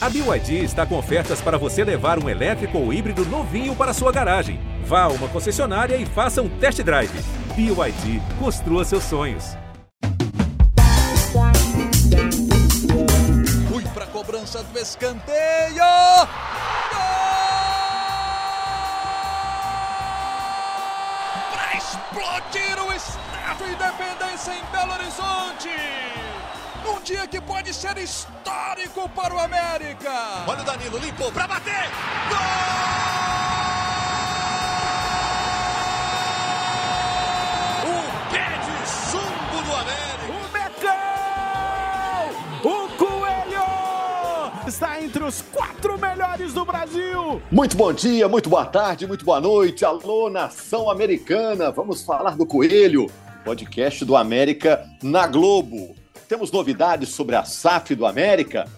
A BYD está com ofertas para você levar um elétrico ou híbrido novinho para sua garagem. Vá a uma concessionária e faça um test drive. BYD, construa seus sonhos. Fui para a cobrança do escanteio. Para explodir o Estado Independência em Belo Horizonte. Um dia que pode ser histórico para o América. Olha o Danilo, limpou para bater. Gol! O pé de chumbo do América. O Mecão! O Coelho! Está entre os quatro melhores do Brasil! Muito bom dia, muito boa tarde, muito boa noite. Alô, nação americana! Vamos falar do Coelho, podcast do América na Globo. Temos novidades sobre a SAF do América?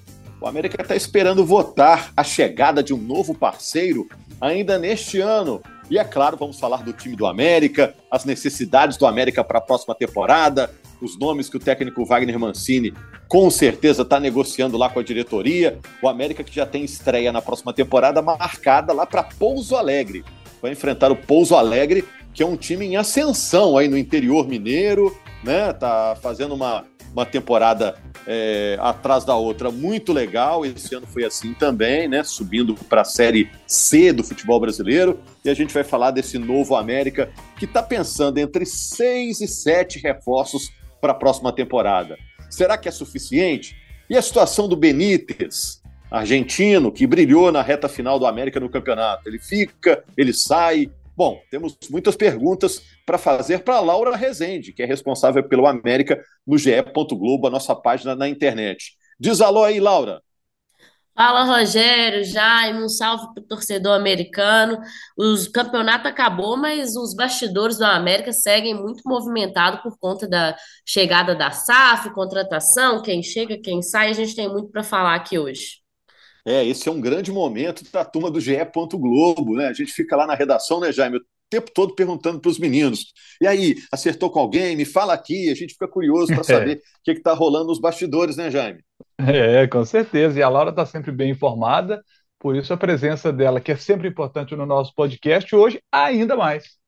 O América está esperando votar a chegada de um novo parceiro ainda neste ano. E é claro, vamos falar do time do América, as necessidades do América para a próxima temporada, os nomes que o técnico Wagner Mancini com certeza está negociando lá com a diretoria. O América que já tem estreia na próxima temporada marcada lá para Pouso Alegre. Vai enfrentar o Pouso Alegre, que é um time em ascensão aí no interior mineiro, né? Tá fazendo uma uma temporada é, atrás da outra muito legal. Esse ano foi assim também, né? Subindo para a Série C do futebol brasileiro. E a gente vai falar desse novo América que está pensando entre seis e sete reforços para a próxima temporada. Será que é suficiente? E a situação do Benítez, argentino, que brilhou na reta final do América no campeonato? Ele fica, ele sai, Bom, temos muitas perguntas para fazer para Laura Rezende, que é responsável pelo América no GE. Globo, a nossa página na internet. Diz alô aí, Laura. Fala, Rogério, Jaime, um salve para o torcedor americano. O campeonato acabou, mas os bastidores do América seguem muito movimentados por conta da chegada da SAF, contratação, quem chega, quem sai. A gente tem muito para falar aqui hoje. É, esse é um grande momento da turma do GE. Globo, né? A gente fica lá na redação, né, Jaime? O tempo todo perguntando para os meninos. E aí, acertou com alguém? Me fala aqui, a gente fica curioso para saber o que está rolando nos bastidores, né, Jaime? É, com certeza. E a Laura está sempre bem informada, por isso a presença dela, que é sempre importante no nosso podcast, hoje ainda mais.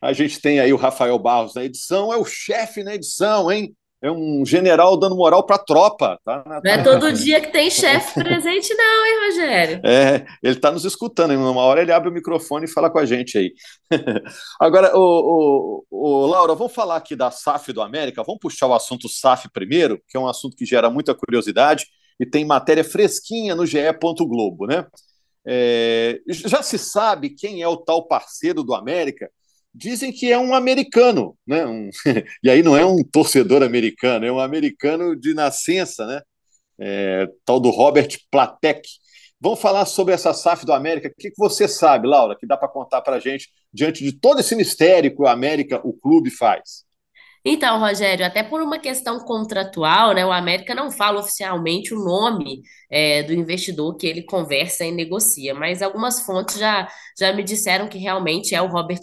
A gente tem aí o Rafael Barros na edição, é o chefe na edição, hein? É um general dando moral para a tropa. Tá? Não é todo dia que tem chefe presente, não, hein, Rogério? É, ele está nos escutando, hein? uma hora ele abre o microfone e fala com a gente aí. Agora, o, Laura, vamos falar aqui da SAF do América, vamos puxar o assunto SAF primeiro, que é um assunto que gera muita curiosidade e tem matéria fresquinha no GE. Globo, né? É, já se sabe quem é o tal parceiro do América dizem que é um americano, né? Um, e aí não é um torcedor americano, é um americano de nascença, né? É, tal do Robert Platek. Vamos falar sobre essa SAF do América. O que, que você sabe, Laura, que dá para contar para a gente diante de todo esse mistério que o América, o clube, faz? Então, Rogério, até por uma questão contratual, né, o América não fala oficialmente o nome é, do investidor que ele conversa e negocia, mas algumas fontes já, já me disseram que realmente é o Robert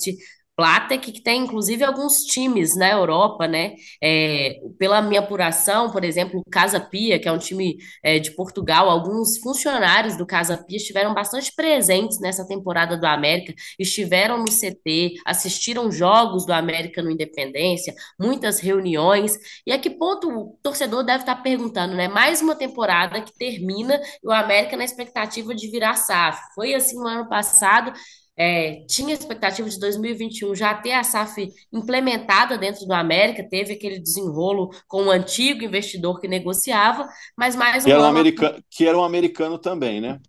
Platek, que tem inclusive alguns times na Europa, né? É, pela minha apuração, por exemplo, o Casa Pia, que é um time é, de Portugal, alguns funcionários do Casa Pia estiveram bastante presentes nessa temporada do América, estiveram no CT, assistiram jogos do América no Independência, muitas reuniões. E a que ponto o torcedor deve estar perguntando, né? Mais uma temporada que termina e o América na expectativa de virar SAF. Foi assim no ano passado é, tinha expectativa de 2021 já ter a SAF implementada dentro do América, teve aquele desenrolo com o antigo investidor que negociava, mas mais um que era um, americano, que era um americano também, né?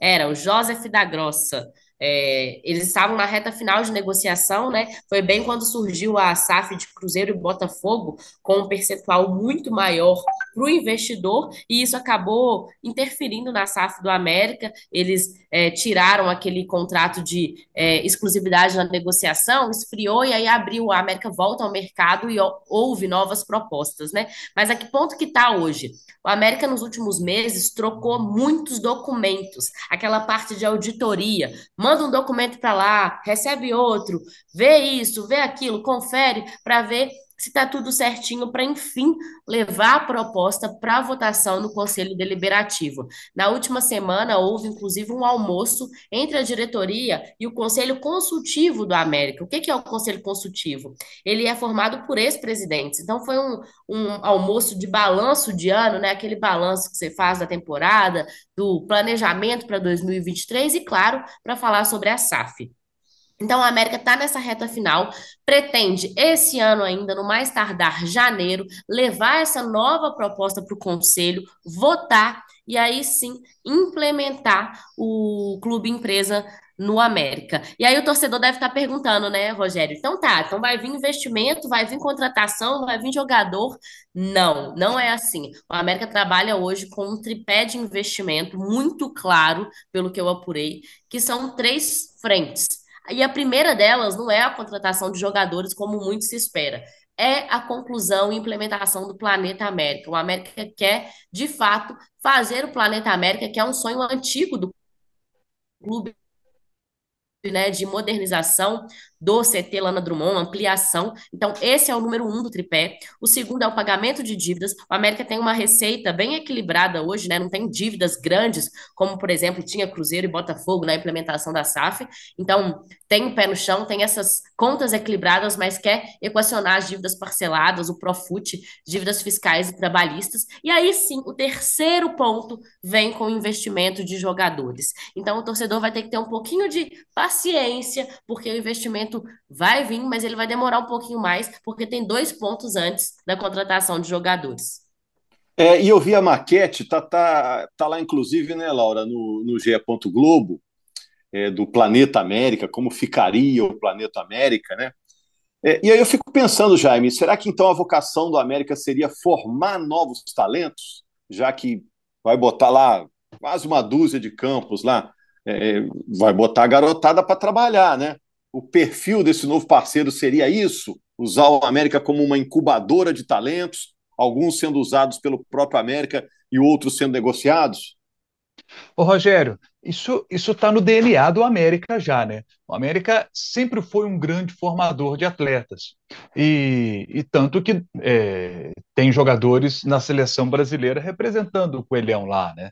Era, o Joseph da Grossa. É, eles estavam na reta final de negociação, né? Foi bem quando surgiu a SAF de Cruzeiro e Botafogo, com um percentual muito maior para o investidor, e isso acabou interferindo na SAF do América. Eles é, tiraram aquele contrato de é, exclusividade na negociação, esfriou e aí abriu. A América volta ao mercado e houve novas propostas, né? Mas a que ponto que está hoje? O América, nos últimos meses, trocou muitos documentos, aquela parte de auditoria manda um documento para lá, recebe outro, vê isso, vê aquilo, confere para ver se está tudo certinho para, enfim, levar a proposta para votação no Conselho Deliberativo. Na última semana, houve inclusive um almoço entre a diretoria e o Conselho Consultivo do América. O que, que é o Conselho Consultivo? Ele é formado por ex-presidentes. Então, foi um, um almoço de balanço de ano, né? aquele balanço que você faz da temporada, do planejamento para 2023 e, claro, para falar sobre a SAF. Então, a América está nessa reta final, pretende esse ano ainda, no mais tardar janeiro, levar essa nova proposta para o Conselho, votar e aí sim implementar o clube empresa no América. E aí o torcedor deve estar tá perguntando, né, Rogério? Então tá, então vai vir investimento, vai vir contratação, vai vir jogador? Não, não é assim. O América trabalha hoje com um tripé de investimento muito claro, pelo que eu apurei, que são três frentes e a primeira delas não é a contratação de jogadores, como muito se espera. É a conclusão e implementação do Planeta América. O América quer, de fato, fazer o Planeta América, que é um sonho antigo do clube né, de modernização do CT Lana Drummond, ampliação. Então, esse é o número um do tripé. O segundo é o pagamento de dívidas. O América tem uma receita bem equilibrada hoje, né? Não tem dívidas grandes, como, por exemplo, tinha Cruzeiro e Botafogo na implementação da SAF. Então, tem o pé no chão, tem essas contas equilibradas, mas quer equacionar as dívidas parceladas, o Profut, dívidas fiscais e trabalhistas. E aí sim, o terceiro ponto vem com o investimento de jogadores. Então, o torcedor vai ter que ter um pouquinho de paciência, porque o investimento vai vir, mas ele vai demorar um pouquinho mais, porque tem dois pontos antes da contratação de jogadores. É, e eu vi a maquete, tá, tá, tá lá inclusive, né, Laura, no, no GE. Globo, é, do Planeta América, como ficaria o Planeta América, né? É, e aí eu fico pensando, Jaime, será que então a vocação do América seria formar novos talentos, já que vai botar lá quase uma dúzia de campos lá, é, vai botar a garotada para trabalhar, né? O perfil desse novo parceiro seria isso? Usar o América como uma incubadora de talentos, alguns sendo usados pelo próprio América e outros sendo negociados? Ô Rogério, isso está no DNA do América já, né? O América sempre foi um grande formador de atletas. E, e tanto que é, tem jogadores na seleção brasileira representando o Coelhão lá, né?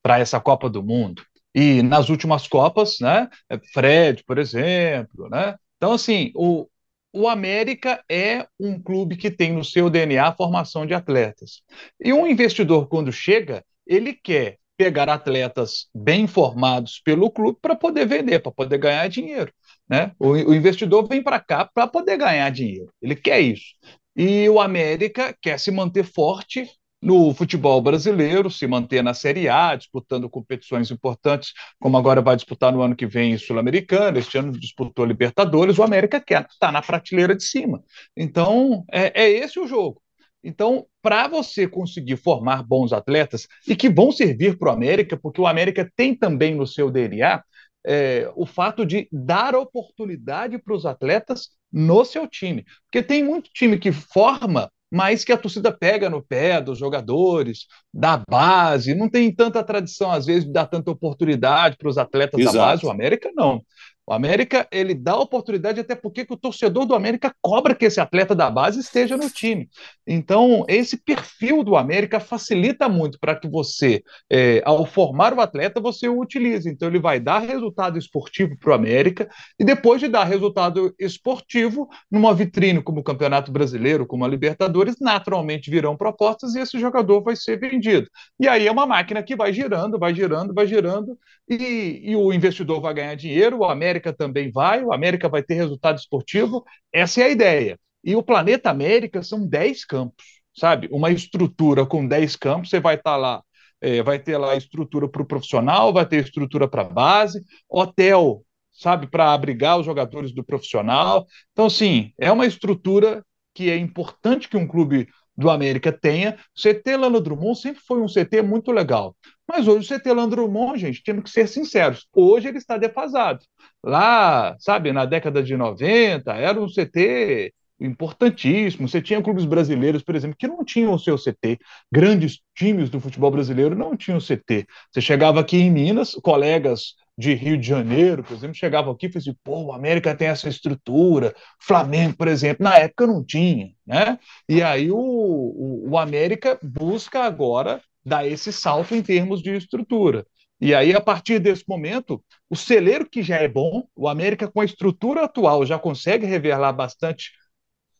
Para essa Copa do Mundo. E nas últimas Copas, né? Fred, por exemplo, né? Então, assim, o, o América é um clube que tem no seu DNA a formação de atletas. E um investidor, quando chega, ele quer pegar atletas bem formados pelo clube para poder vender, para poder ganhar dinheiro. Né? O, o investidor vem para cá para poder ganhar dinheiro. Ele quer isso. E o América quer se manter forte no futebol brasileiro, se manter na Série A, disputando competições importantes, como agora vai disputar no ano que vem Sul-Americana, este ano disputou Libertadores, o América quer estar tá na prateleira de cima. Então, é, é esse o jogo. Então, para você conseguir formar bons atletas e que vão servir para o América, porque o América tem também no seu DNA é, o fato de dar oportunidade para os atletas no seu time. Porque tem muito time que forma mas que a torcida pega no pé dos jogadores, da base, não tem tanta tradição, às vezes, de dar tanta oportunidade para os atletas Exato. da base. O América não. O América, ele dá oportunidade até porque o torcedor do América cobra que esse atleta da base esteja no time. Então, esse perfil do América facilita muito para que você, é, ao formar o atleta, você o utilize. Então, ele vai dar resultado esportivo para o América e depois de dar resultado esportivo, numa vitrine como o Campeonato Brasileiro, como a Libertadores, naturalmente virão propostas e esse jogador vai ser vendido. E aí é uma máquina que vai girando, vai girando, vai girando e, e o investidor vai ganhar dinheiro, o América América também vai, o América vai ter resultado esportivo. Essa é a ideia. E o Planeta América são 10 campos, sabe? Uma estrutura com 10 campos, você vai estar tá lá, é, vai ter lá estrutura para o profissional, vai ter estrutura para a base, hotel, sabe, para abrigar os jogadores do profissional. Então, sim, é uma estrutura que é importante que um clube do América tenha. O CT Lano Drummond sempre foi um CT muito legal. Mas hoje o CT Lano Drummond, gente, temos que ser sinceros, hoje ele está defasado. Lá, sabe, na década de 90, era um CT importantíssimo. Você tinha clubes brasileiros, por exemplo, que não tinham o seu CT. Grandes times do futebol brasileiro não tinham CT. Você chegava aqui em Minas, colegas de Rio de Janeiro, por exemplo, chegavam aqui e falavam assim, pô, o América tem essa estrutura, Flamengo, por exemplo, na época não tinha, né? E aí o, o, o América busca agora dar esse salto em termos de estrutura. E aí, a partir desse momento, o celeiro que já é bom, o América com a estrutura atual já consegue revelar bastante,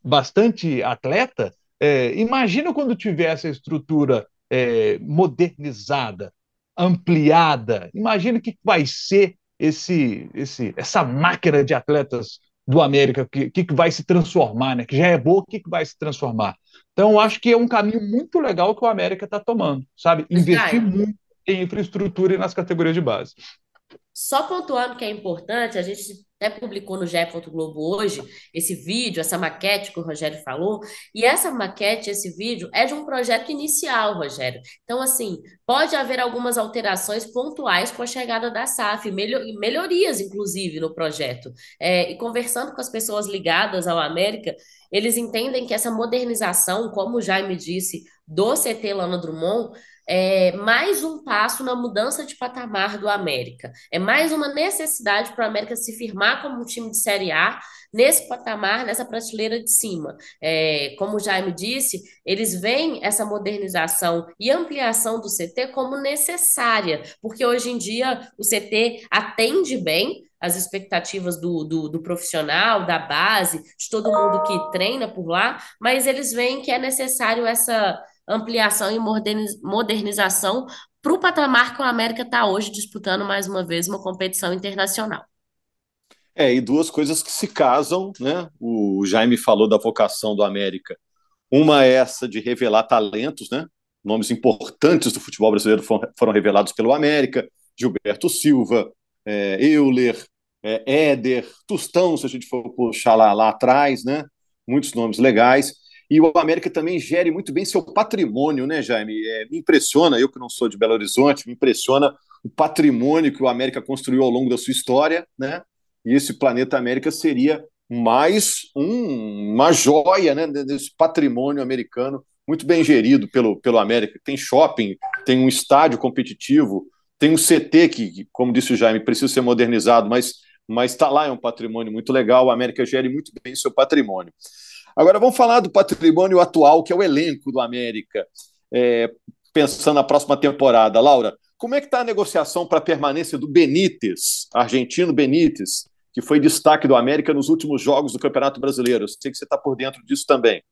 bastante atleta. É, imagina quando tiver essa estrutura é, modernizada, ampliada. Imagina o que vai ser esse, esse, essa máquina de atletas do América, que, que vai se transformar, né? que já é boa, o que, que vai se transformar. Então, eu acho que é um caminho muito legal que o América está tomando, sabe? Investir muito em infraestrutura e nas categorias de base. Só pontuando que é importante, a gente até publicou no GE. Globo hoje esse vídeo, essa maquete que o Rogério falou, e essa maquete, esse vídeo, é de um projeto inicial, Rogério. Então, assim, pode haver algumas alterações pontuais com a chegada da SAF, melhorias, inclusive, no projeto. É, e conversando com as pessoas ligadas ao América, eles entendem que essa modernização, como o Jaime disse, do CT Lana Drummond, é mais um passo na mudança de patamar do América. É mais uma necessidade para o América se firmar como um time de Série A nesse patamar, nessa prateleira de cima. É, como o Jaime disse, eles veem essa modernização e ampliação do CT como necessária, porque hoje em dia o CT atende bem as expectativas do, do, do, profissional, da base, de todo mundo que treina por lá, mas eles veem que é necessário essa ampliação e modernização para o patamar que o América está hoje disputando mais uma vez uma competição internacional. É, e duas coisas que se casam, né? O Jaime falou da vocação do América. Uma é essa de revelar talentos, né? Nomes importantes do futebol brasileiro foram revelados pelo América, Gilberto Silva, é, Euler, é, Éder, Tostão, se a gente for puxar lá, lá atrás, né? Muitos nomes legais. E o América também gere muito bem seu patrimônio, né, Jaime? É, me impressiona, eu que não sou de Belo Horizonte, me impressiona o patrimônio que o América construiu ao longo da sua história, né? E esse planeta América seria mais um, uma joia né, desse patrimônio americano muito bem gerido pelo, pelo América. Tem shopping, tem um estádio competitivo, tem um CT que, como disse o Jaime, precisa ser modernizado, mas mas está lá, é um patrimônio muito legal. O América gere muito bem seu patrimônio. Agora vamos falar do patrimônio atual, que é o elenco do América, é, pensando na próxima temporada. Laura, como é que está a negociação para a permanência do Benítez, argentino Benítez, que foi destaque do América nos últimos jogos do Campeonato Brasileiro? Sei que você está por dentro disso também.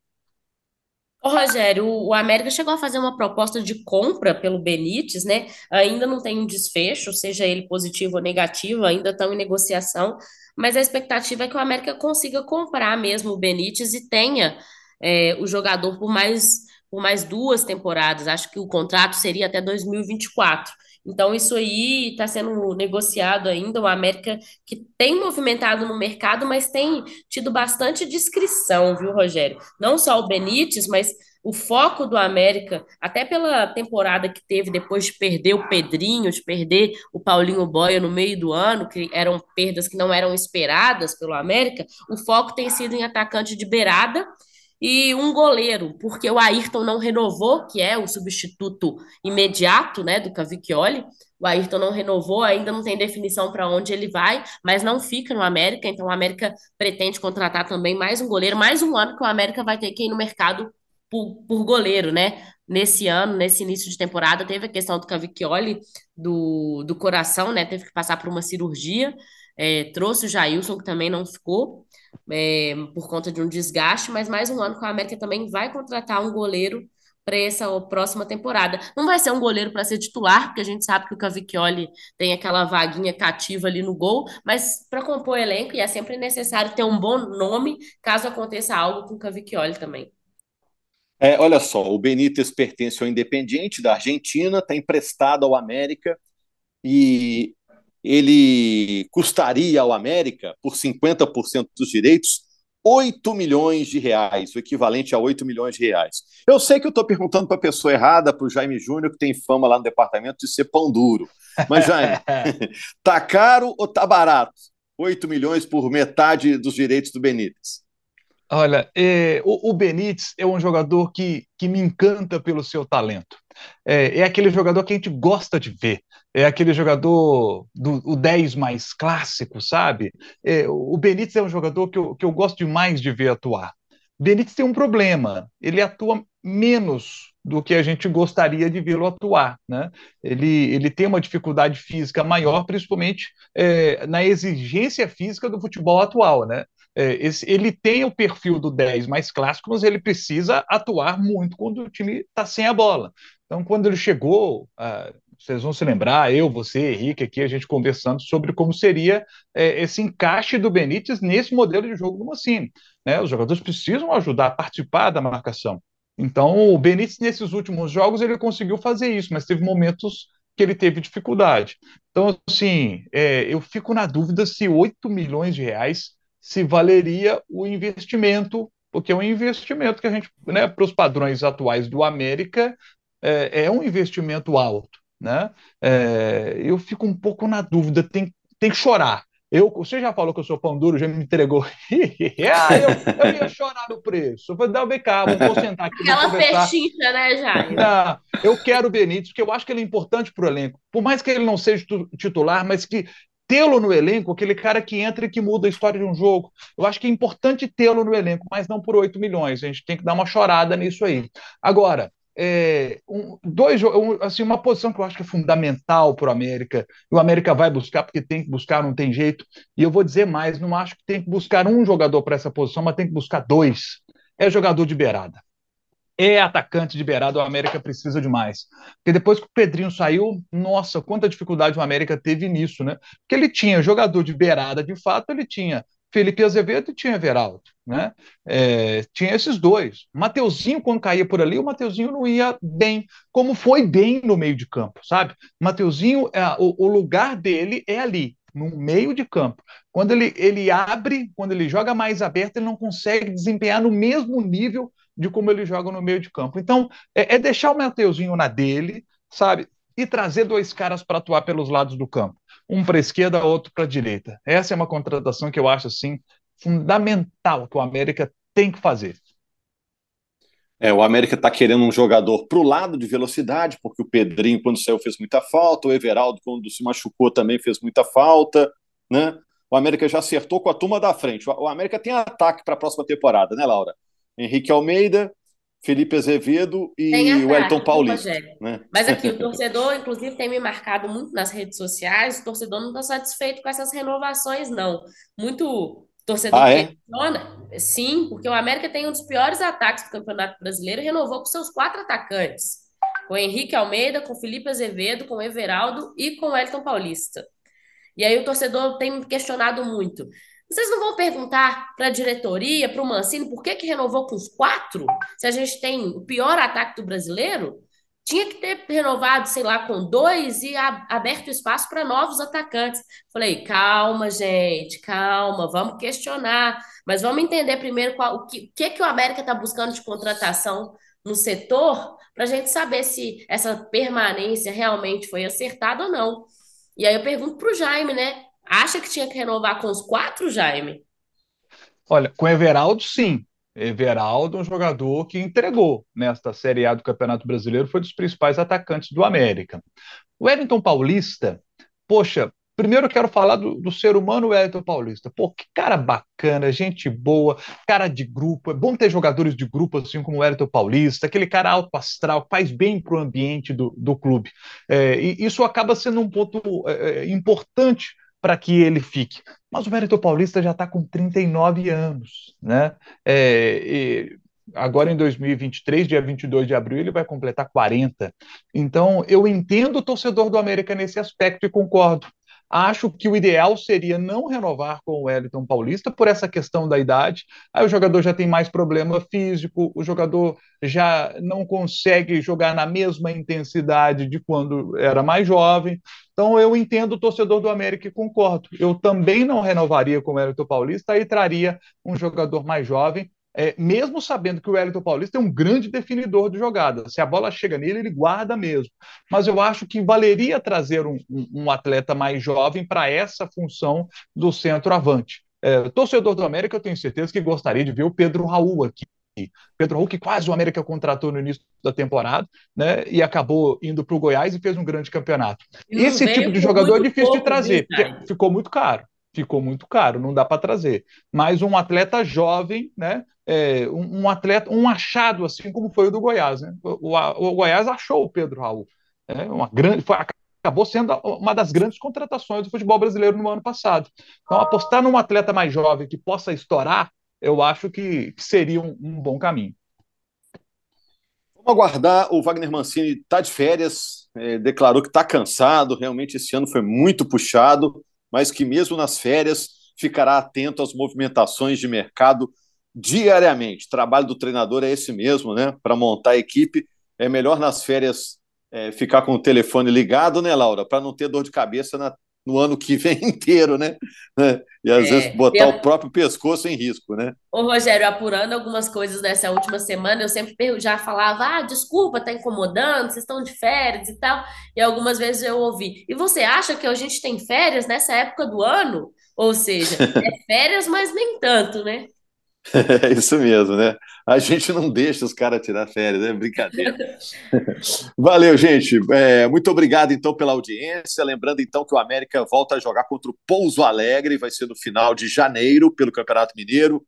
Rogério, o América chegou a fazer uma proposta de compra pelo Benítez, né? Ainda não tem um desfecho, seja ele positivo ou negativo, ainda estão em negociação, mas a expectativa é que o América consiga comprar mesmo o Benítez e tenha é, o jogador por mais, por mais duas temporadas. Acho que o contrato seria até 2024. Então, isso aí está sendo negociado ainda. O América que tem movimentado no mercado, mas tem tido bastante discrição, viu, Rogério? Não só o Benítez, mas o foco do América, até pela temporada que teve depois de perder o Pedrinho, de perder o Paulinho Boia no meio do ano, que eram perdas que não eram esperadas pelo América, o foco tem sido em atacante de beirada e um goleiro, porque o Ayrton não renovou, que é o substituto imediato, né, do Cavicchioli. O Ayrton não renovou, ainda não tem definição para onde ele vai, mas não fica no América, então o América pretende contratar também mais um goleiro, mais um ano que o América vai ter que ir no mercado por, por goleiro, né? Nesse ano, nesse início de temporada, teve a questão do Cavicchioli, do, do coração, né? Teve que passar por uma cirurgia, é, trouxe o Jailson, que também não ficou é, por conta de um desgaste, mas mais um ano que a América também vai contratar um goleiro para essa próxima temporada. Não vai ser um goleiro para ser titular, porque a gente sabe que o Cavicchioli tem aquela vaguinha cativa ali no gol, mas para compor elenco, e é sempre necessário ter um bom nome caso aconteça algo com o Cavicchioli também. É, olha só, o Benítez pertence ao Independiente da Argentina, está emprestado ao América e ele custaria ao América, por 50% dos direitos, 8 milhões de reais, o equivalente a 8 milhões de reais. Eu sei que eu estou perguntando para a pessoa errada, para o Jaime Júnior, que tem fama lá no departamento de ser pão duro. Mas, Jaime, tá caro ou tá barato? 8 milhões por metade dos direitos do Benítez. Olha, é, o, o Benítez é um jogador que, que me encanta pelo seu talento. É, é, aquele jogador que a gente gosta de ver. É aquele jogador do o 10 mais clássico, sabe? É, o Benítez é um jogador que eu, que eu gosto demais de ver atuar. Benítez tem um problema, ele atua menos do que a gente gostaria de vê-lo atuar. Né? Ele, ele tem uma dificuldade física maior, principalmente é, na exigência física do futebol atual. Né? É, esse, ele tem o perfil do 10 mais clássico, mas ele precisa atuar muito quando o time está sem a bola. Então, quando ele chegou, ah, vocês vão se lembrar, eu, você, Henrique, aqui, a gente conversando sobre como seria é, esse encaixe do Benítez nesse modelo de jogo do Mancini. Né? Os jogadores precisam ajudar a participar da marcação. Então, o Benítez, nesses últimos jogos, ele conseguiu fazer isso, mas teve momentos que ele teve dificuldade. Então, assim, é, eu fico na dúvida se 8 milhões de reais se valeria o investimento, porque é um investimento que a gente, né, para os padrões atuais do América, é, é um investimento alto. Né? É, eu fico um pouco na dúvida, tem, tem que chorar. Eu, você já falou que eu sou pão duro, já me entregou. ah, eu, eu ia chorar no preço. Eu falei, não, vem cá, vamos sentar aqui. Aquela pechincha, né, Jair? Não, eu quero o Benítez, porque eu acho que ele é importante para o elenco. Por mais que ele não seja titular, mas que tê-lo no elenco, aquele cara que entra e que muda a história de um jogo. Eu acho que é importante tê-lo no elenco, mas não por 8 milhões. A gente tem que dar uma chorada nisso aí. Agora, é, um, dois, um, assim, uma posição que eu acho que é fundamental para o América, e o América vai buscar, porque tem que buscar, não tem jeito, e eu vou dizer mais, não acho que tem que buscar um jogador para essa posição, mas tem que buscar dois. É jogador de beirada. É atacante de beirada, o América precisa demais. Porque depois que o Pedrinho saiu, nossa, quanta dificuldade o América teve nisso, né? Porque ele tinha jogador de beirada, de fato, ele tinha Felipe Azevedo e tinha Everaldo, né? É, tinha esses dois. Mateuzinho, quando caía por ali, o Mateuzinho não ia bem, como foi bem no meio de campo, sabe? Mateuzinho, é, o, o lugar dele é ali, no meio de campo. Quando ele, ele abre, quando ele joga mais aberto, ele não consegue desempenhar no mesmo nível de como ele joga no meio de campo. Então, é, é deixar o Mateuzinho na dele, sabe? E trazer dois caras para atuar pelos lados do campo um para a esquerda, outro para a direita. Essa é uma contratação que eu acho assim fundamental que o América tem que fazer. É, o América está querendo um jogador para o lado de velocidade, porque o Pedrinho, quando saiu, fez muita falta, o Everaldo, quando se machucou, também fez muita falta. Né? O América já acertou com a turma da frente. O América tem ataque para a próxima temporada, né, Laura? Henrique Almeida, Felipe Azevedo e o Wellington Paulista. Né? Mas aqui, o torcedor, inclusive, tem me marcado muito nas redes sociais, o torcedor não está satisfeito com essas renovações, não. Muito torcedor ah, é? questiona. Sim, porque o América tem um dos piores ataques do Campeonato Brasileiro e renovou com seus quatro atacantes. Com Henrique Almeida, com Felipe Azevedo, com Everaldo e com Wellington Paulista. E aí o torcedor tem me questionado muito. Vocês não vão perguntar para a diretoria, para o Mancini, por que, que renovou com os quatro? Se a gente tem o pior ataque do brasileiro? Tinha que ter renovado, sei lá, com dois e aberto espaço para novos atacantes. Falei, calma, gente, calma, vamos questionar, mas vamos entender primeiro qual, o que, que, que o América está buscando de contratação no setor, para a gente saber se essa permanência realmente foi acertada ou não. E aí eu pergunto para o Jaime, né? Acha que tinha que renovar com os quatro, Jaime? Olha, com Everaldo, sim. Everaldo, um jogador que entregou nesta Série A do Campeonato Brasileiro, foi dos principais atacantes do América. O Wellington Paulista, poxa, primeiro eu quero falar do, do, ser humano Wellington Paulista. Pô, que cara bacana, gente boa, cara de grupo. É bom ter jogadores de grupo assim como o Wellington Paulista, aquele cara alto astral, faz bem para o ambiente do, do clube. É, e isso acaba sendo um ponto é, é importante para que ele fique. Mas o Mérito Paulista já está com 39 anos, né? É, agora em 2023, dia 22 de abril, ele vai completar 40. Então, eu entendo o torcedor do América nesse aspecto e concordo. Acho que o ideal seria não renovar com o Wellington Paulista por essa questão da idade. Aí o jogador já tem mais problema físico, o jogador já não consegue jogar na mesma intensidade de quando era mais jovem. Então eu entendo o torcedor do América e concordo. Eu também não renovaria com o Wellington Paulista e traria um jogador mais jovem é, mesmo sabendo que o Wellington Paulista é um grande definidor de jogada. Se a bola chega nele, ele guarda mesmo. Mas eu acho que valeria trazer um, um, atleta mais jovem para essa função do centroavante. É, torcedor do América, eu tenho certeza que gostaria de ver o Pedro Raul aqui. Pedro Raul, que quase o América contratou no início da temporada, né? E acabou indo para o Goiás e fez um grande campeonato. Esse tipo de jogador é difícil de trazer, porque ficou muito caro. Ficou muito caro, não dá para trazer. Mas um atleta jovem, né? É, um, um, atleta, um achado, assim como foi o do Goiás, né? O, o, o Goiás achou o Pedro Raul. É, uma grande, foi, acabou sendo uma das grandes contratações do futebol brasileiro no ano passado. Então, apostar num atleta mais jovem que possa estourar eu acho que, que seria um, um, bom caminho. Vamos aguardar. O Wagner Mancini está de férias, é, declarou que está cansado. Realmente, esse ano foi muito puxado, mas que mesmo nas férias ficará atento às movimentações de mercado diariamente. O trabalho do treinador é esse mesmo, né? Para montar a equipe. É melhor nas férias é, ficar com o telefone ligado, né, Laura? Para não ter dor de cabeça na, no ano que vem inteiro, né? E às é, vezes botar eu... o próprio pescoço em risco, né? Ô, Rogério, apurando algumas coisas nessa última semana, eu sempre já falava, ah, desculpa, tá incomodando, vocês estão de férias e tal. E algumas vezes eu ouvi, e você acha que a gente tem férias nessa época do ano? Ou seja, é férias, mas nem tanto, né? É isso mesmo, né? A gente não deixa os caras tirar férias, é brincadeira. Valeu, gente. É, muito obrigado, então, pela audiência. Lembrando, então, que o América volta a jogar contra o Pouso Alegre, vai ser no final de janeiro, pelo Campeonato Mineiro.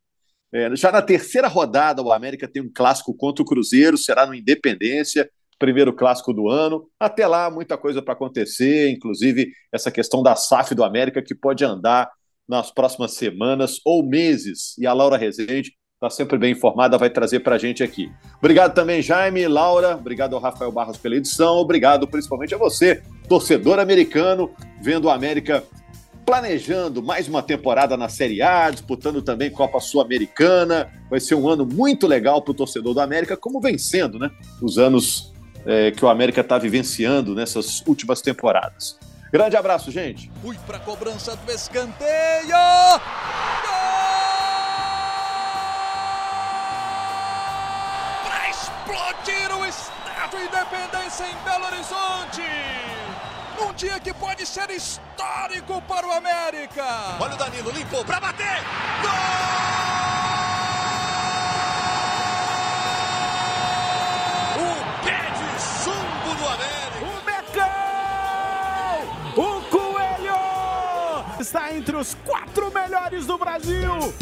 É, já na terceira rodada, o América tem um clássico contra o Cruzeiro, será no Independência, primeiro clássico do ano. Até lá, muita coisa para acontecer, inclusive essa questão da SAF do América, que pode andar nas próximas semanas ou meses. E a Laura Rezende está sempre bem informada, vai trazer para a gente aqui. Obrigado também, Jaime, Laura, obrigado ao Rafael Barros pela edição, obrigado principalmente a você, torcedor americano, vendo o América planejando mais uma temporada na Série A, disputando também Copa Sul-Americana. Vai ser um ano muito legal para o torcedor do América, como vencendo, né? Os anos é, que o América está vivenciando nessas últimas temporadas. Grande abraço, gente. Fui para a cobrança do escanteio. Para explodir o Estádio Independência em Belo Horizonte. Num dia que pode ser histórico para o América. Olha o Danilo, limpou para bater. Gol! Está entre os quatro melhores do Brasil.